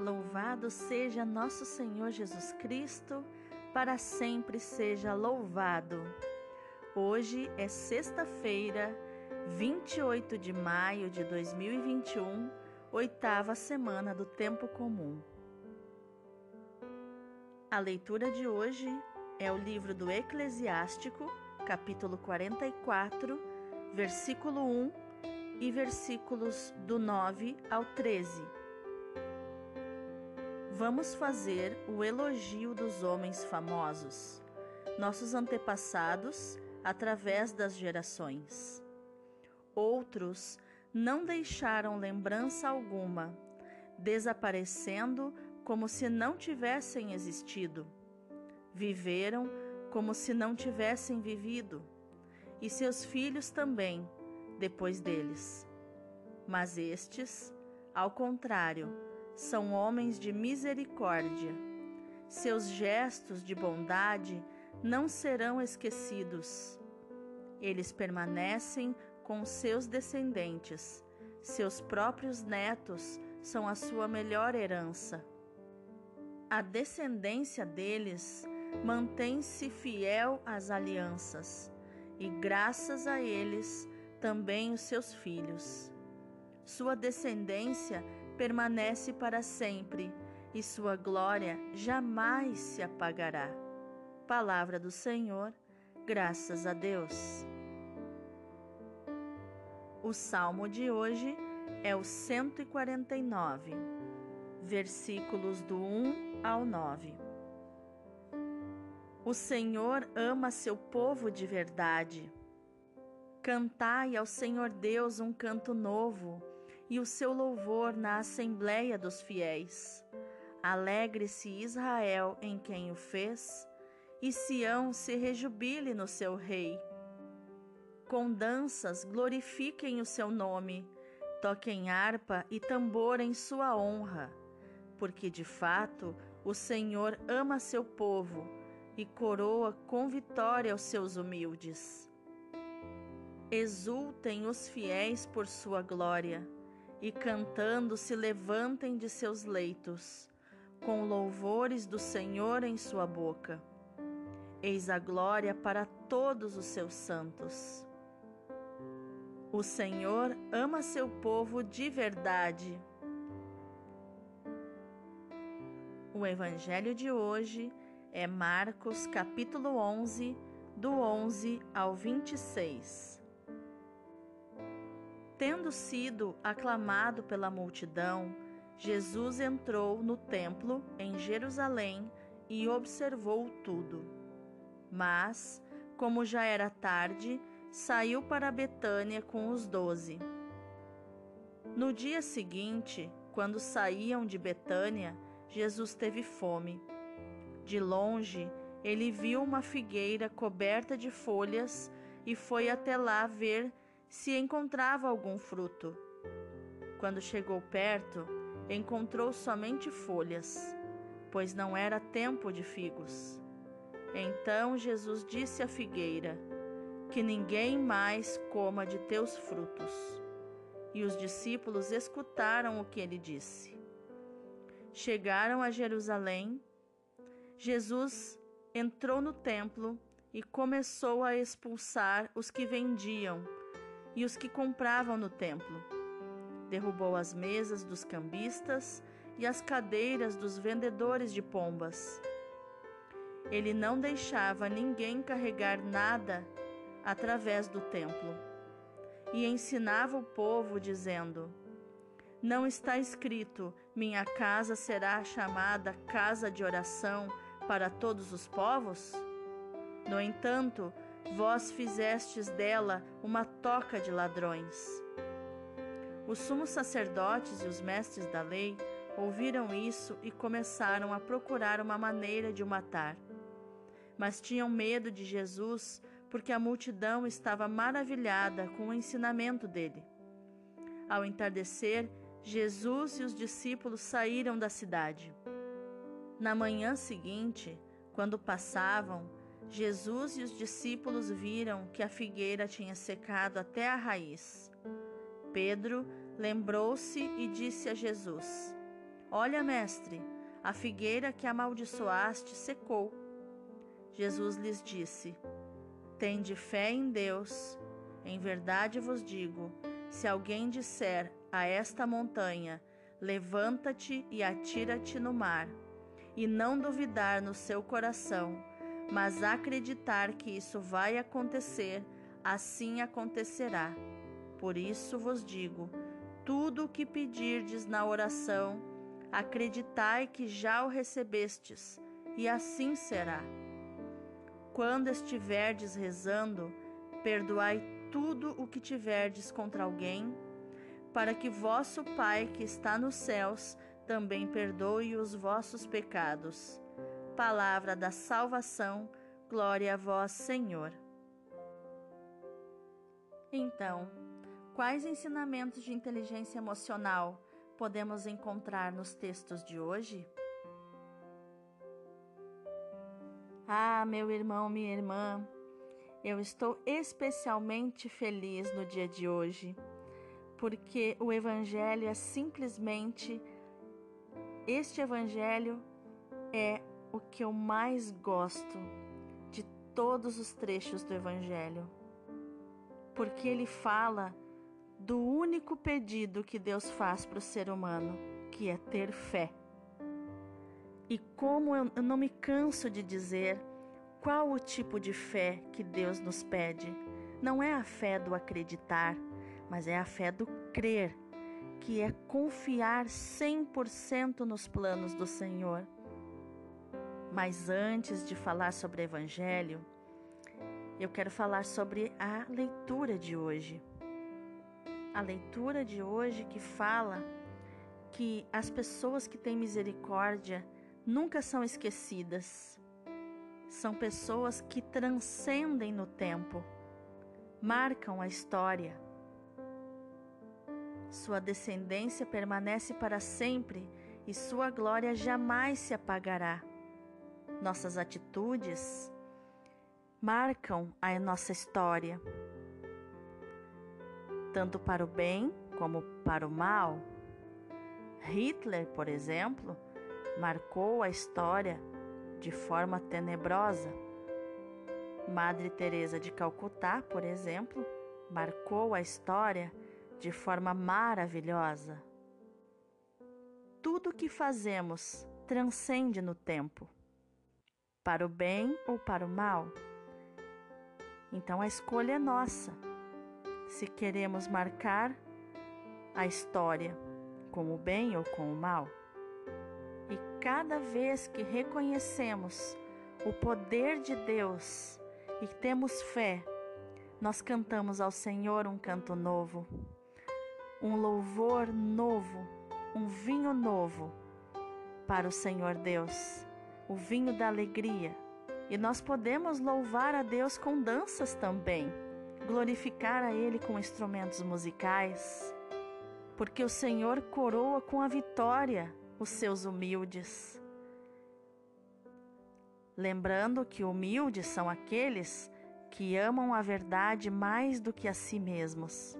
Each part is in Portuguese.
Louvado seja nosso Senhor Jesus Cristo, para sempre seja louvado. Hoje é sexta-feira, 28 de maio de 2021, oitava semana do Tempo Comum. A leitura de hoje é o livro do Eclesiástico, capítulo 44, versículo 1 e versículos do 9 ao 13 Vamos fazer o elogio dos homens famosos, nossos antepassados, através das gerações. Outros não deixaram lembrança alguma, desaparecendo como se não tivessem existido. Viveram como se não tivessem vivido, e seus filhos também, depois deles. Mas estes, ao contrário, são homens de misericórdia. Seus gestos de bondade não serão esquecidos. Eles permanecem com seus descendentes. Seus próprios netos são a sua melhor herança. A descendência deles mantém-se fiel às alianças, e graças a eles também os seus filhos. Sua descendência permanece para sempre e sua glória jamais se apagará. Palavra do Senhor, graças a Deus. O salmo de hoje é o 149, versículos do 1 ao 9. O Senhor ama seu povo de verdade. Cantai ao Senhor Deus um canto novo e o seu louvor na assembléia dos fiéis. Alegre-se Israel em quem o fez, e Sião se rejubile no seu rei. Com danças glorifiquem o seu nome, toquem harpa e tambor em sua honra, porque de fato o Senhor ama seu povo e coroa com vitória os seus humildes. Exultem os fiéis por sua glória e cantando se levantem de seus leitos, com louvores do Senhor em sua boca. Eis a glória para todos os seus santos. O Senhor ama seu povo de verdade. O evangelho de hoje é Marcos capítulo 11, do 11 ao 26. Tendo sido aclamado pela multidão, Jesus entrou no templo em Jerusalém e observou tudo. Mas, como já era tarde, saiu para Betânia com os doze. No dia seguinte, quando saíam de Betânia, Jesus teve fome. De longe, ele viu uma figueira coberta de folhas e foi até lá ver se encontrava algum fruto. Quando chegou perto, encontrou somente folhas, pois não era tempo de figos. Então Jesus disse à figueira: Que ninguém mais coma de teus frutos. E os discípulos escutaram o que ele disse. Chegaram a Jerusalém. Jesus entrou no templo e começou a expulsar os que vendiam e os que compravam no templo. Derrubou as mesas dos cambistas e as cadeiras dos vendedores de pombas. Ele não deixava ninguém carregar nada através do templo. E ensinava o povo, dizendo: Não está escrito: Minha casa será chamada casa de oração para todos os povos? No entanto, Vós fizestes dela uma toca de ladrões. Os sumos sacerdotes e os mestres da lei ouviram isso e começaram a procurar uma maneira de o matar. Mas tinham medo de Jesus porque a multidão estava maravilhada com o ensinamento dele. Ao entardecer, Jesus e os discípulos saíram da cidade. Na manhã seguinte, quando passavam, Jesus e os discípulos viram que a figueira tinha secado até a raiz. Pedro lembrou-se e disse a Jesus: Olha, mestre, a figueira que amaldiçoaste secou. Jesus lhes disse: Tende fé em Deus. Em verdade vos digo: se alguém disser a esta montanha, levanta-te e atira-te no mar, e não duvidar no seu coração, mas acreditar que isso vai acontecer, assim acontecerá. Por isso vos digo: tudo o que pedirdes na oração, acreditai que já o recebestes, e assim será. Quando estiverdes rezando, perdoai tudo o que tiverdes contra alguém, para que vosso Pai que está nos céus também perdoe os vossos pecados. Palavra da salvação, glória a vós, Senhor. Então, quais ensinamentos de inteligência emocional podemos encontrar nos textos de hoje? Ah, meu irmão, minha irmã, eu estou especialmente feliz no dia de hoje, porque o Evangelho é simplesmente. Este Evangelho é o que eu mais gosto de todos os trechos do Evangelho, porque ele fala do único pedido que Deus faz para o ser humano, que é ter fé. E como eu não me canso de dizer, qual o tipo de fé que Deus nos pede? Não é a fé do acreditar, mas é a fé do crer, que é confiar 100% nos planos do Senhor. Mas antes de falar sobre o Evangelho, eu quero falar sobre a leitura de hoje. A leitura de hoje que fala que as pessoas que têm misericórdia nunca são esquecidas são pessoas que transcendem no tempo, marcam a história. Sua descendência permanece para sempre e sua glória jamais se apagará. Nossas atitudes marcam a nossa história, tanto para o bem como para o mal. Hitler, por exemplo, marcou a história de forma tenebrosa. Madre Teresa de Calcutá, por exemplo, marcou a história de forma maravilhosa. Tudo o que fazemos transcende no tempo, para o bem ou para o mal. Então a escolha é nossa. Se queremos marcar a história com o bem ou com o mal. E cada vez que reconhecemos o poder de Deus e temos fé, nós cantamos ao Senhor um canto novo, um louvor novo, um vinho novo para o Senhor Deus, o vinho da alegria. E nós podemos louvar a Deus com danças também, glorificar a Ele com instrumentos musicais, porque o Senhor coroa com a vitória os seus humildes. Lembrando que humildes são aqueles que amam a verdade mais do que a si mesmos.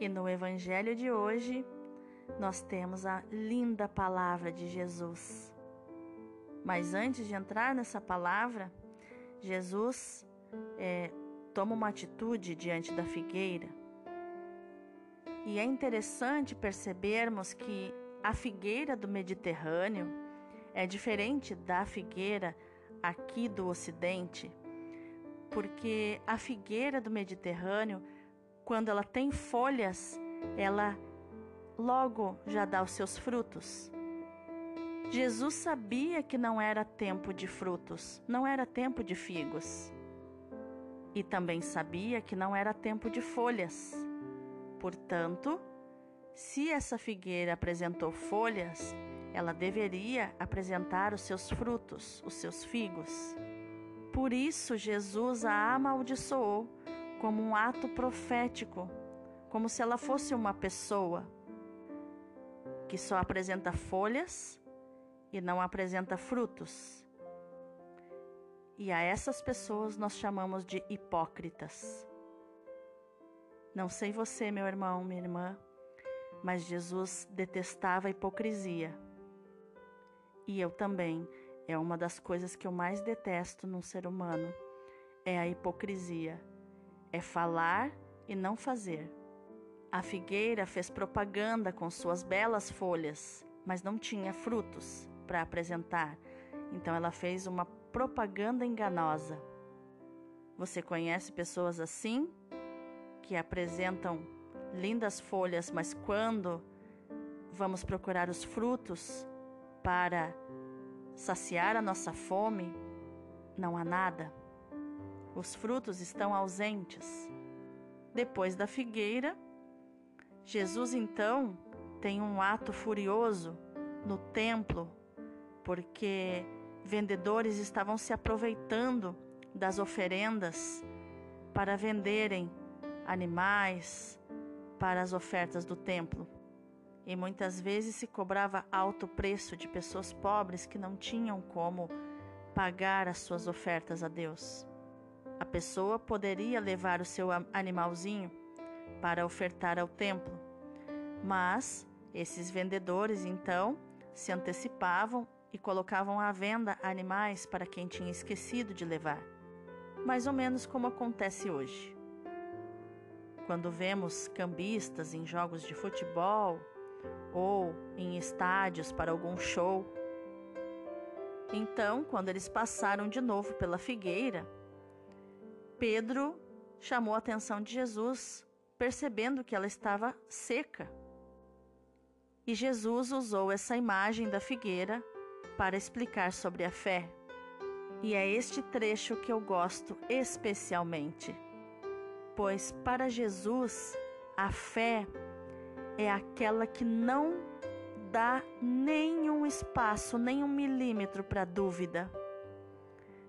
E no Evangelho de hoje, nós temos a linda palavra de Jesus. Mas antes de entrar nessa palavra, Jesus é, toma uma atitude diante da figueira. E é interessante percebermos que a figueira do Mediterrâneo é diferente da figueira aqui do Ocidente, porque a figueira do Mediterrâneo, quando ela tem folhas, ela logo já dá os seus frutos. Jesus sabia que não era tempo de frutos, não era tempo de figos. E também sabia que não era tempo de folhas. Portanto, se essa figueira apresentou folhas, ela deveria apresentar os seus frutos, os seus figos. Por isso, Jesus a amaldiçoou como um ato profético, como se ela fosse uma pessoa que só apresenta folhas e não apresenta frutos. E a essas pessoas nós chamamos de hipócritas. Não sei você, meu irmão, minha irmã, mas Jesus detestava a hipocrisia. E eu também. É uma das coisas que eu mais detesto num ser humano. É a hipocrisia. É falar e não fazer. A figueira fez propaganda com suas belas folhas, mas não tinha frutos para apresentar. Então ela fez uma propaganda enganosa. Você conhece pessoas assim que apresentam lindas folhas, mas quando vamos procurar os frutos para saciar a nossa fome, não há nada. Os frutos estão ausentes. Depois da figueira, Jesus então tem um ato furioso no templo, porque vendedores estavam se aproveitando das oferendas para venderem animais, para as ofertas do templo. E muitas vezes se cobrava alto preço de pessoas pobres que não tinham como pagar as suas ofertas a Deus. A pessoa poderia levar o seu animalzinho para ofertar ao templo, mas esses vendedores então se antecipavam e colocavam à venda animais para quem tinha esquecido de levar, mais ou menos como acontece hoje quando vemos cambistas em jogos de futebol ou em estádios para algum show. Então, quando eles passaram de novo pela figueira, Pedro chamou a atenção de Jesus, percebendo que ela estava seca. E Jesus usou essa imagem da figueira para explicar sobre a fé. E é este trecho que eu gosto especialmente pois para Jesus a fé é aquela que não dá nenhum espaço, nem um milímetro para dúvida.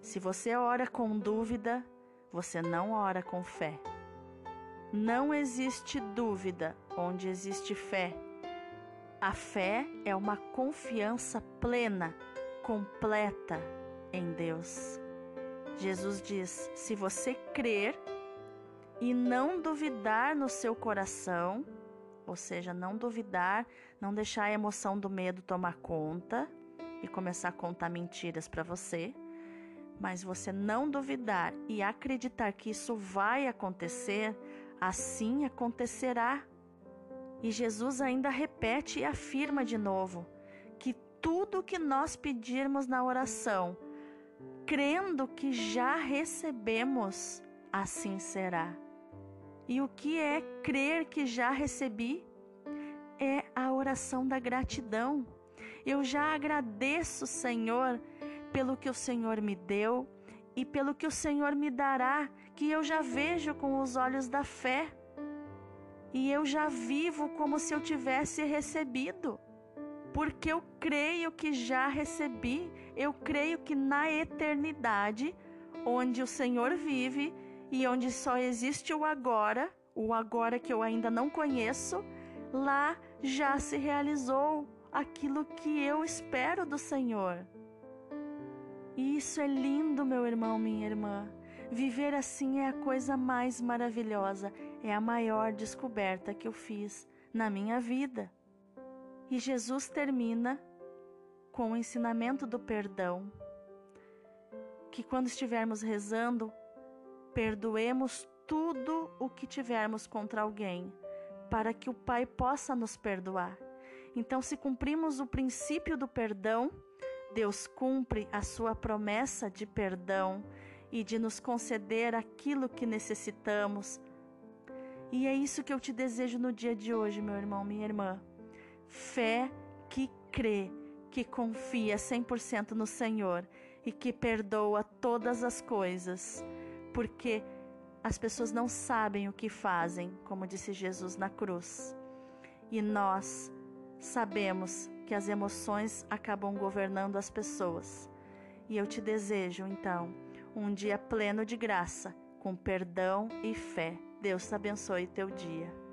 Se você ora com dúvida, você não ora com fé. Não existe dúvida onde existe fé. A fé é uma confiança plena, completa em Deus. Jesus diz: se você crer, e não duvidar no seu coração, ou seja, não duvidar, não deixar a emoção do medo tomar conta e começar a contar mentiras para você, mas você não duvidar e acreditar que isso vai acontecer, assim acontecerá. E Jesus ainda repete e afirma de novo que tudo que nós pedirmos na oração, crendo que já recebemos, assim será. E o que é crer que já recebi? É a oração da gratidão. Eu já agradeço, Senhor, pelo que o Senhor me deu e pelo que o Senhor me dará, que eu já vejo com os olhos da fé. E eu já vivo como se eu tivesse recebido. Porque eu creio que já recebi, eu creio que na eternidade, onde o Senhor vive, e onde só existe o agora, o agora que eu ainda não conheço, lá já se realizou aquilo que eu espero do Senhor. Isso é lindo, meu irmão, minha irmã. Viver assim é a coisa mais maravilhosa, é a maior descoberta que eu fiz na minha vida. E Jesus termina com o ensinamento do perdão. Que quando estivermos rezando, perdoemos tudo o que tivermos contra alguém, para que o Pai possa nos perdoar. Então, se cumprimos o princípio do perdão, Deus cumpre a sua promessa de perdão e de nos conceder aquilo que necessitamos. E é isso que eu te desejo no dia de hoje, meu irmão, minha irmã. Fé que crê, que confia 100% no Senhor e que perdoa todas as coisas porque as pessoas não sabem o que fazem, como disse Jesus na cruz. E nós sabemos que as emoções acabam governando as pessoas. E eu te desejo, então, um dia pleno de graça, com perdão e fé. Deus te abençoe teu dia.